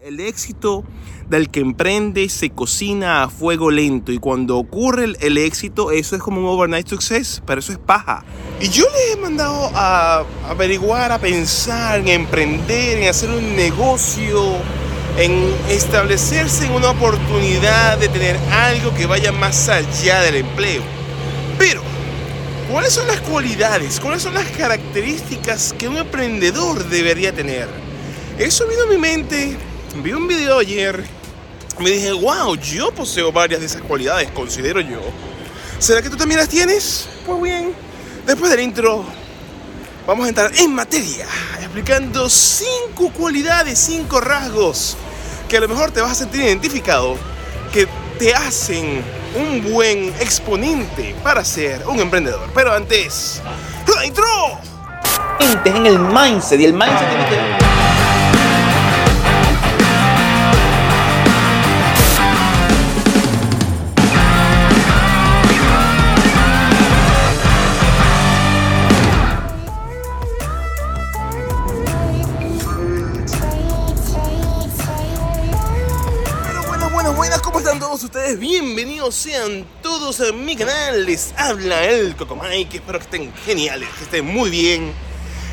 El éxito del que emprende se cocina a fuego lento y cuando ocurre el, el éxito eso es como un overnight success, pero eso es paja. Y yo les he mandado a averiguar, a pensar, en emprender, en hacer un negocio, en establecerse en una oportunidad de tener algo que vaya más allá del empleo. Pero, ¿cuáles son las cualidades, cuáles son las características que un emprendedor debería tener? Eso vino a mi mente vi un video ayer, me dije, wow, yo poseo varias de esas cualidades, considero yo. ¿Será que tú también las tienes? Pues bien, después del intro, vamos a entrar en materia, explicando cinco cualidades, cinco rasgos que a lo mejor te vas a sentir identificado, que te hacen un buen exponente para ser un emprendedor. Pero antes, la intro. en el mindset y el mindset tiene que ustedes bienvenidos sean todos a mi canal. Les habla el Cocomike. Espero que estén geniales, que estén muy bien.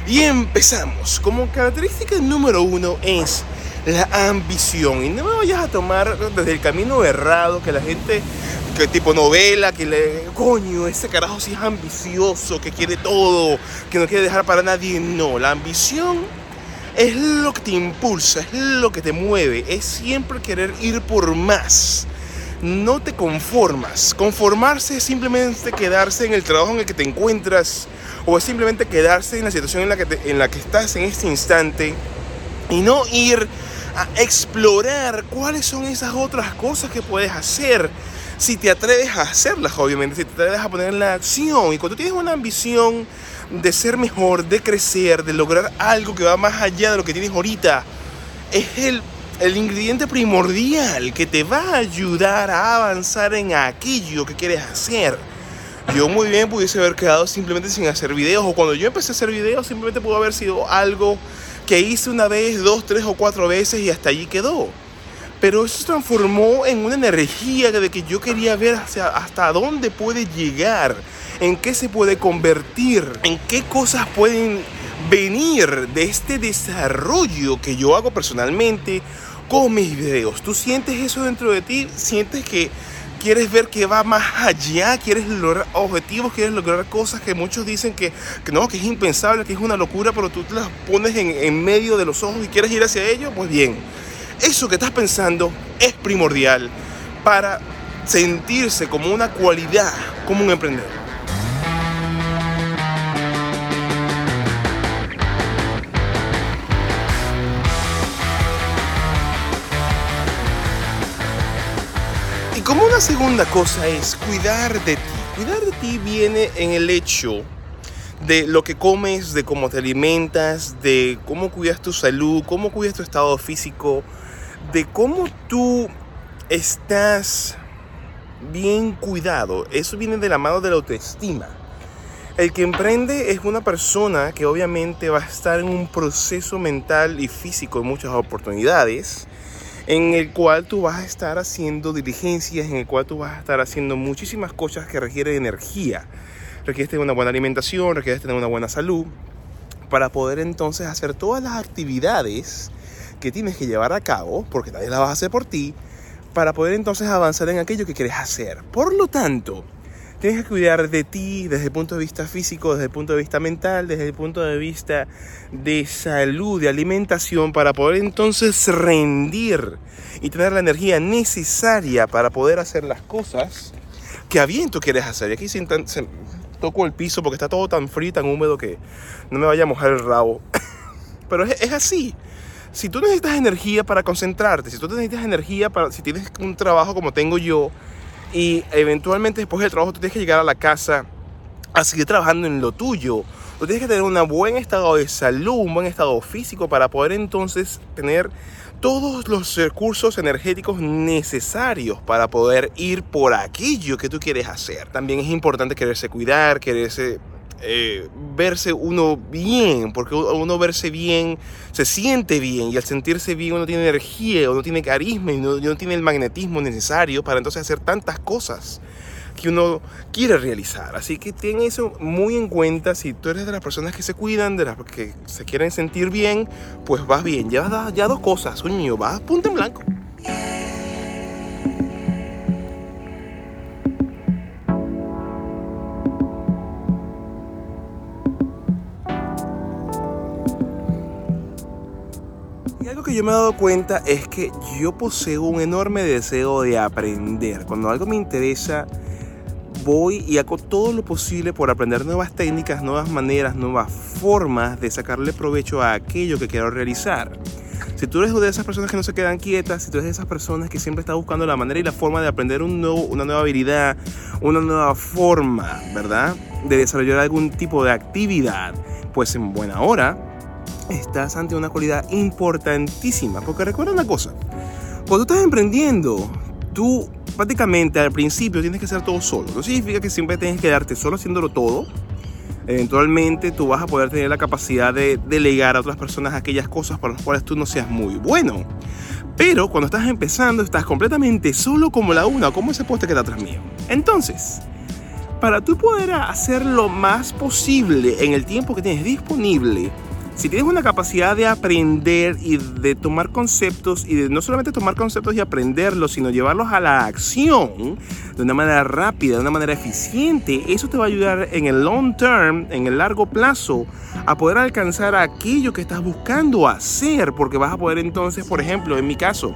Y empezamos. Como característica número uno es la ambición. Y no me vayas a tomar desde el camino errado que la gente, que tipo novela, que le. Coño, ese carajo sí es ambicioso, que quiere todo, que no quiere dejar para nadie. No, la ambición es lo que te impulsa, es lo que te mueve, es siempre querer ir por más no te conformas. Conformarse es simplemente quedarse en el trabajo en el que te encuentras o es simplemente quedarse en la situación en la que, en la que estás en este instante y no ir a explorar cuáles son esas otras cosas que puedes hacer. Si te atreves a hacerlas, obviamente, si te atreves a poner la acción y cuando tienes una ambición de ser mejor, de crecer, de lograr algo que va más allá de lo que tienes ahorita, es el el ingrediente primordial que te va a ayudar a avanzar en aquello que quieres hacer. Yo muy bien pudiese haber quedado simplemente sin hacer videos o cuando yo empecé a hacer videos simplemente pudo haber sido algo que hice una vez, dos, tres o cuatro veces y hasta allí quedó. Pero eso se transformó en una energía de que yo quería ver hacia, hasta dónde puede llegar, en qué se puede convertir, en qué cosas pueden venir de este desarrollo que yo hago personalmente con mis videos. ¿Tú sientes eso dentro de ti? ¿Sientes que quieres ver que va más allá? ¿Quieres lograr objetivos? ¿Quieres lograr cosas que muchos dicen que, no, que es impensable, que es una locura, pero tú te las pones en, en medio de los ojos y quieres ir hacia ello? Pues bien, eso que estás pensando es primordial para sentirse como una cualidad, como un emprendedor. Como una segunda cosa es cuidar de ti. Cuidar de ti viene en el hecho de lo que comes, de cómo te alimentas, de cómo cuidas tu salud, cómo cuidas tu estado físico, de cómo tú estás bien cuidado. Eso viene de la mano de la autoestima. El que emprende es una persona que obviamente va a estar en un proceso mental y físico en muchas oportunidades en el cual tú vas a estar haciendo diligencias, en el cual tú vas a estar haciendo muchísimas cosas que requieren energía. Requieres tener una buena alimentación, requieres tener una buena salud, para poder entonces hacer todas las actividades que tienes que llevar a cabo, porque nadie las vas a hacer por ti, para poder entonces avanzar en aquello que quieres hacer. Por lo tanto, Tienes que cuidar de ti desde el punto de vista físico, desde el punto de vista mental, desde el punto de vista de salud, de alimentación, para poder entonces rendir y tener la energía necesaria para poder hacer las cosas que a bien tú quieres hacer. Y aquí se, toco el piso porque está todo tan frío, tan húmedo que no me vaya a mojar el rabo. Pero es, es así si tú necesitas energía para concentrarte, si tú necesitas energía para, si tienes un trabajo como tengo yo, y eventualmente después del trabajo tú tienes que llegar a la casa a seguir trabajando en lo tuyo. Tú tienes que tener un buen estado de salud, un buen estado físico para poder entonces tener todos los recursos energéticos necesarios para poder ir por aquello que tú quieres hacer. También es importante quererse cuidar, quererse eh, verse uno bien, porque uno verse bien se siente bien y al sentirse bien uno tiene energía, uno tiene carisma y uno, uno tiene el magnetismo necesario para entonces hacer tantas cosas que uno quiere realizar. Así que ten eso muy en cuenta. Si tú eres de las personas que se cuidan, de las que se quieren sentir bien, pues vas bien. Ya, ya dos cosas, coño, vas punta en blanco. Me he dado cuenta es que yo poseo un enorme deseo de aprender. Cuando algo me interesa, voy y hago todo lo posible por aprender nuevas técnicas, nuevas maneras, nuevas formas de sacarle provecho a aquello que quiero realizar. Si tú eres de esas personas que no se quedan quietas, si tú eres de esas personas que siempre está buscando la manera y la forma de aprender un nuevo, una nueva habilidad, una nueva forma, ¿verdad? De desarrollar algún tipo de actividad, pues en buena hora estás ante una cualidad importantísima. Porque recuerda una cosa, cuando estás emprendiendo, tú prácticamente al principio tienes que hacer todo solo. No significa que siempre tienes que quedarte solo haciéndolo todo. Eventualmente tú vas a poder tener la capacidad de delegar a otras personas aquellas cosas para las cuales tú no seas muy bueno. Pero cuando estás empezando estás completamente solo como la una como ese poste que está atrás mío. Entonces, para tú poder hacer lo más posible en el tiempo que tienes disponible, si tienes una capacidad de aprender y de tomar conceptos y de no solamente tomar conceptos y aprenderlos, sino llevarlos a la acción de una manera rápida, de una manera eficiente, eso te va a ayudar en el long term, en el largo plazo, a poder alcanzar aquello que estás buscando hacer, porque vas a poder entonces, por ejemplo, en mi caso,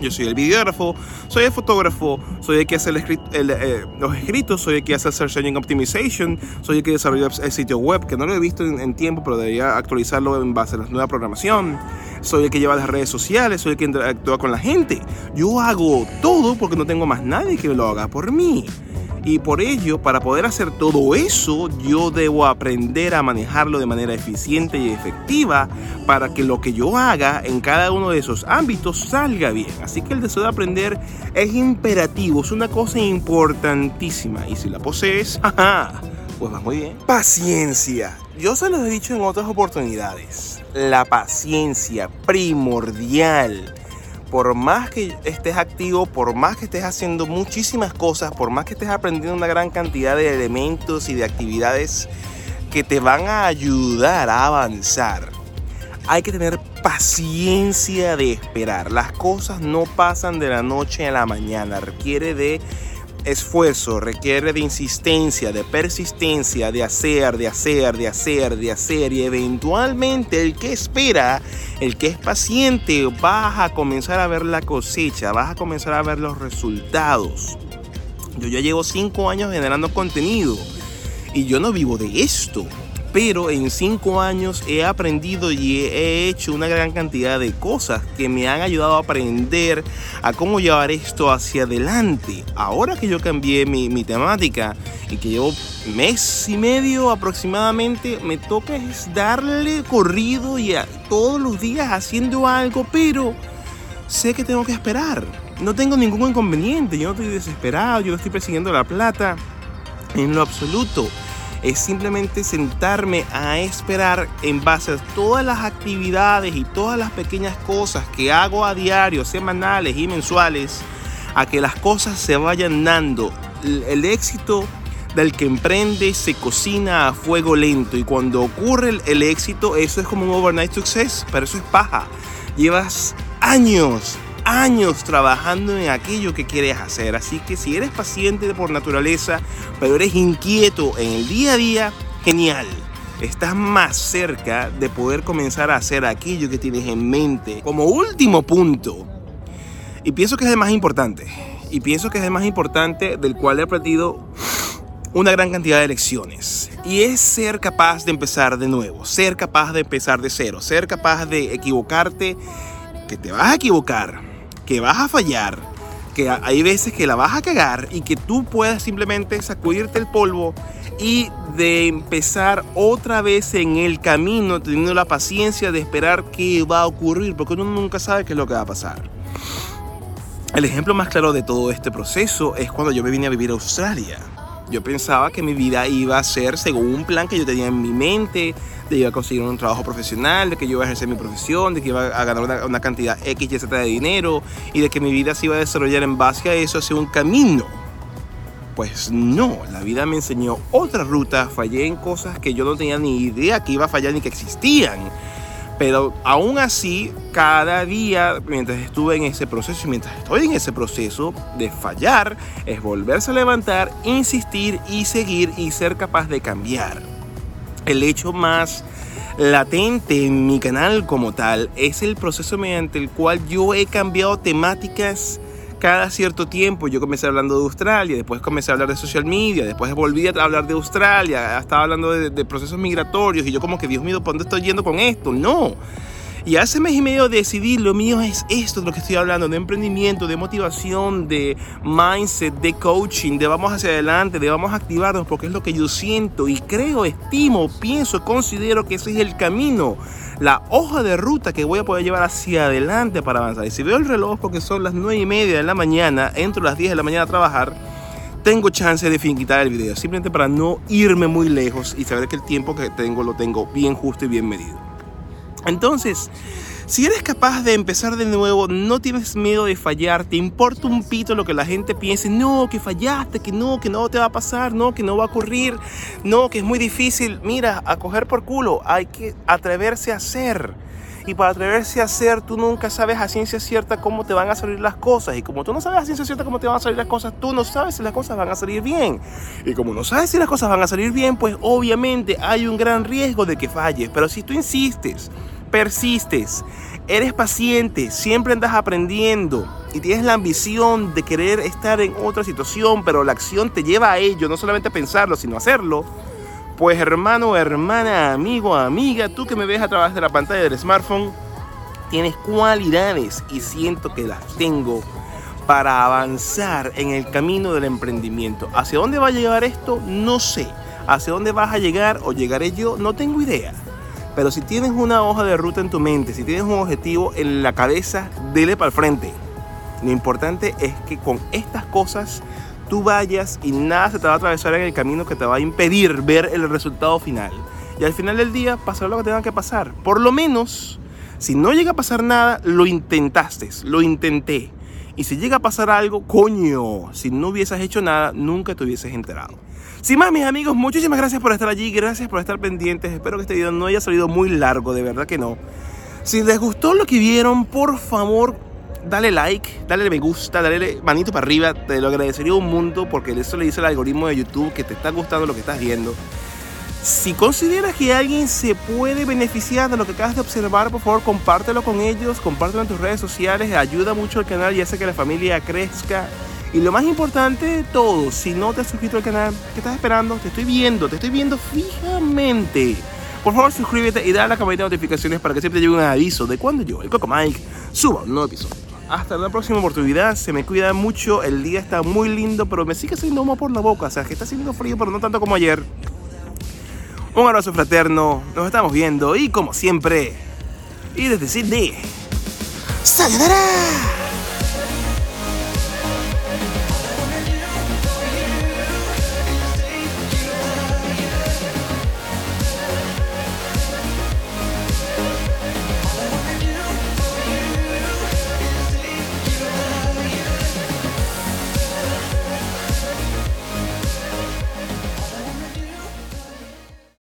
yo soy el videógrafo, soy el fotógrafo, soy el que hace eh, los escritos, soy el que hace el Search Engine Optimization, soy el que desarrolla el sitio web, que no lo he visto en, tiempo, pero debería actualizarlo en base a la nueva programación. Soy el que lleva las redes sociales, soy el que interactúa con la gente. Yo hago todo porque no tengo más nadie que lo haga por mí. Y por ello, para poder hacer todo eso, yo debo aprender a manejarlo de manera eficiente y efectiva para que lo que yo haga en cada uno de esos ámbitos salga bien. Así que el deseo de aprender es imperativo, es una cosa importantísima. Y si la posees, pues va muy bien. Paciencia. Yo se los he dicho en otras oportunidades. La paciencia primordial por más que estés activo, por más que estés haciendo muchísimas cosas, por más que estés aprendiendo una gran cantidad de elementos y de actividades que te van a ayudar a avanzar, hay que tener paciencia de esperar. Las cosas no pasan de la noche a la mañana, requiere de esfuerzo, requiere de insistencia, de persistencia, de hacer, de hacer, de hacer, de hacer. Y eventualmente el que espera, el que es paciente, vas a comenzar a ver la cosecha, vas a comenzar a ver los resultados. Yo ya llevo cinco años generando contenido y yo no vivo de esto pero en cinco años he aprendido y he hecho una gran cantidad de cosas que me han ayudado a aprender a cómo llevar esto hacia adelante. Ahora que yo cambié mi, temática y que llevo mes y medio aproximadamente, me toca es darle corrido y todos los días haciendo algo, pero sé que tengo que esperar. No tengo ningún inconveniente, yo no estoy desesperado, yo no estoy persiguiendo la plata en lo absoluto es simplemente sentarme a esperar en base a todas las actividades y todas las pequeñas cosas que hago a diario, semanales y mensuales, a que las cosas se vayan dando. El éxito del que emprende se cocina a fuego lento y cuando ocurre el, éxito, eso es como un overnight success, pero eso es paja. Llevas años años trabajando en aquello que quieres hacer. Así que si eres paciente por naturaleza, pero eres inquieto en el día a día, genial. Estás más cerca de poder comenzar a hacer aquello que tienes en mente. Como último punto, y pienso que es el más importante, y pienso que es el más importante del cual he aprendido una gran cantidad de lecciones. Y es ser capaz de empezar de nuevo, ser capaz de empezar de cero, ser capaz de equivocarte, que te vas a equivocar, que vas a fallar, que hay veces que la vas a cagar y que tú puedas simplemente sacudirte el polvo y de empezar otra vez en el camino teniendo la paciencia de esperar qué va a ocurrir, porque uno nunca sabe qué es lo que va a pasar. El ejemplo más claro de todo este proceso es cuando yo me vine a vivir a Australia. Yo pensaba que mi vida iba a ser según un plan que yo tenía en mi mente, de que iba a conseguir un trabajo profesional, de que yo iba a ejercer mi profesión, de que iba a ganar una, una cantidad X y Z de dinero y de que mi vida se iba a desarrollar en base a eso hacia un camino. Pues no, la vida me enseñó otra ruta, fallé en cosas que yo no tenía ni idea que iba a fallar ni que existían. Pero aún así, cada día, mientras estuve en ese proceso y mientras estoy en ese proceso de fallar, es volverse a levantar, insistir y seguir y ser capaz de cambiar. El hecho más latente en mi canal como tal es el proceso mediante el cual yo he cambiado temáticas cada cierto tiempo yo comencé hablando de Australia, después comencé a hablar de social media, después volví a hablar de Australia, estaba hablando de, procesos migratorios y yo como que, Dios mío, ¿por dónde estoy yendo con esto? No. Y hace mes y medio decidí, lo mío es esto de lo que estoy hablando, de emprendimiento, de motivación, de mindset, de coaching, de vamos hacia adelante, de vamos a activarnos, porque es lo que yo siento y creo, estimo, pienso, considero que ese es el camino, la hoja de ruta que voy a poder llevar hacia adelante para avanzar. Y si veo el reloj porque son las 9 y media de la mañana, entro a las 10 de la mañana a trabajar, tengo chance de finiquitar el video, simplemente para no irme muy lejos y saber que el tiempo que tengo lo tengo bien justo y bien medido. Entonces, si eres capaz de empezar de nuevo, no tienes miedo de fallar, te importa un pito lo que la gente piense, no, que fallaste, que no, que no te va a pasar, no, que no va a ocurrir, no, que es muy difícil. Mira, a coger por culo, hay que atreverse a hacer. Y para atreverse a hacer, tú nunca sabes a ciencia cierta cómo te van a salir las cosas. Y como tú no sabes a ciencia cierta cómo te van a salir las cosas, tú no sabes si las cosas van a salir bien. Y como no sabes si las cosas van a salir bien, pues obviamente hay un gran riesgo de que falles. Pero si tú insistes, persistes, eres paciente, siempre andas aprendiendo y tienes la ambición de querer estar en otra situación, pero la acción te lleva a ello, no solamente a pensarlo, sino a hacerlo, pues hermano, hermana, amigo, amiga, tú que me ves a través de la pantalla del smartphone, tienes cualidades y siento que las tengo para avanzar en el camino del emprendimiento. ¿Hacia dónde va a llegar esto? No sé. ¿Hacia dónde vas a llegar o llegaré yo? No tengo idea. Pero si tienes una hoja de ruta en tu mente, si tienes un objetivo en la cabeza, dele para el frente. Lo importante es que con estas cosas tú vayas y nada se te va a atravesar en el camino que te va a impedir ver el resultado final. Y al final del día pasará lo que tenga que pasar. Por lo menos, si no llega a pasar nada, lo intentaste, lo intenté. Y si llega a pasar algo, coño, si no hubieses hecho nada, nunca te hubieses enterado. Sin más, mis amigos, muchísimas gracias por estar allí, gracias por estar pendientes. Espero que este video no haya salido muy largo, de verdad que no. Si les gustó lo que vieron, por favor, dale like, dale me gusta, dale manito para arriba. Te lo agradecería un mundo porque eso le dice el algoritmo de YouTube que te está gustando lo que estás viendo. Si consideras que alguien se puede beneficiar de lo que acabas de observar, por favor, compártelo con ellos, compártelo en tus redes sociales, ayuda mucho al canal y hace que la familia crezca. Y lo más importante de todo, si no te has suscrito al canal, ¿qué estás esperando? Te estoy viendo, te estoy viendo fijamente. Por favor, suscríbete y dale a la campanita de notificaciones para que siempre te llegue un aviso de cuando yo, el Coco Mike, suba un nuevo episodio. Hasta la próxima oportunidad, se me cuida mucho, el día está muy lindo, pero me sigue haciendo humo por la boca, o sea, que está haciendo frío, pero no tanto como ayer. Un abrazo fraterno, nos estamos viendo y como siempre, y desde Sydney, ¡Sayonara!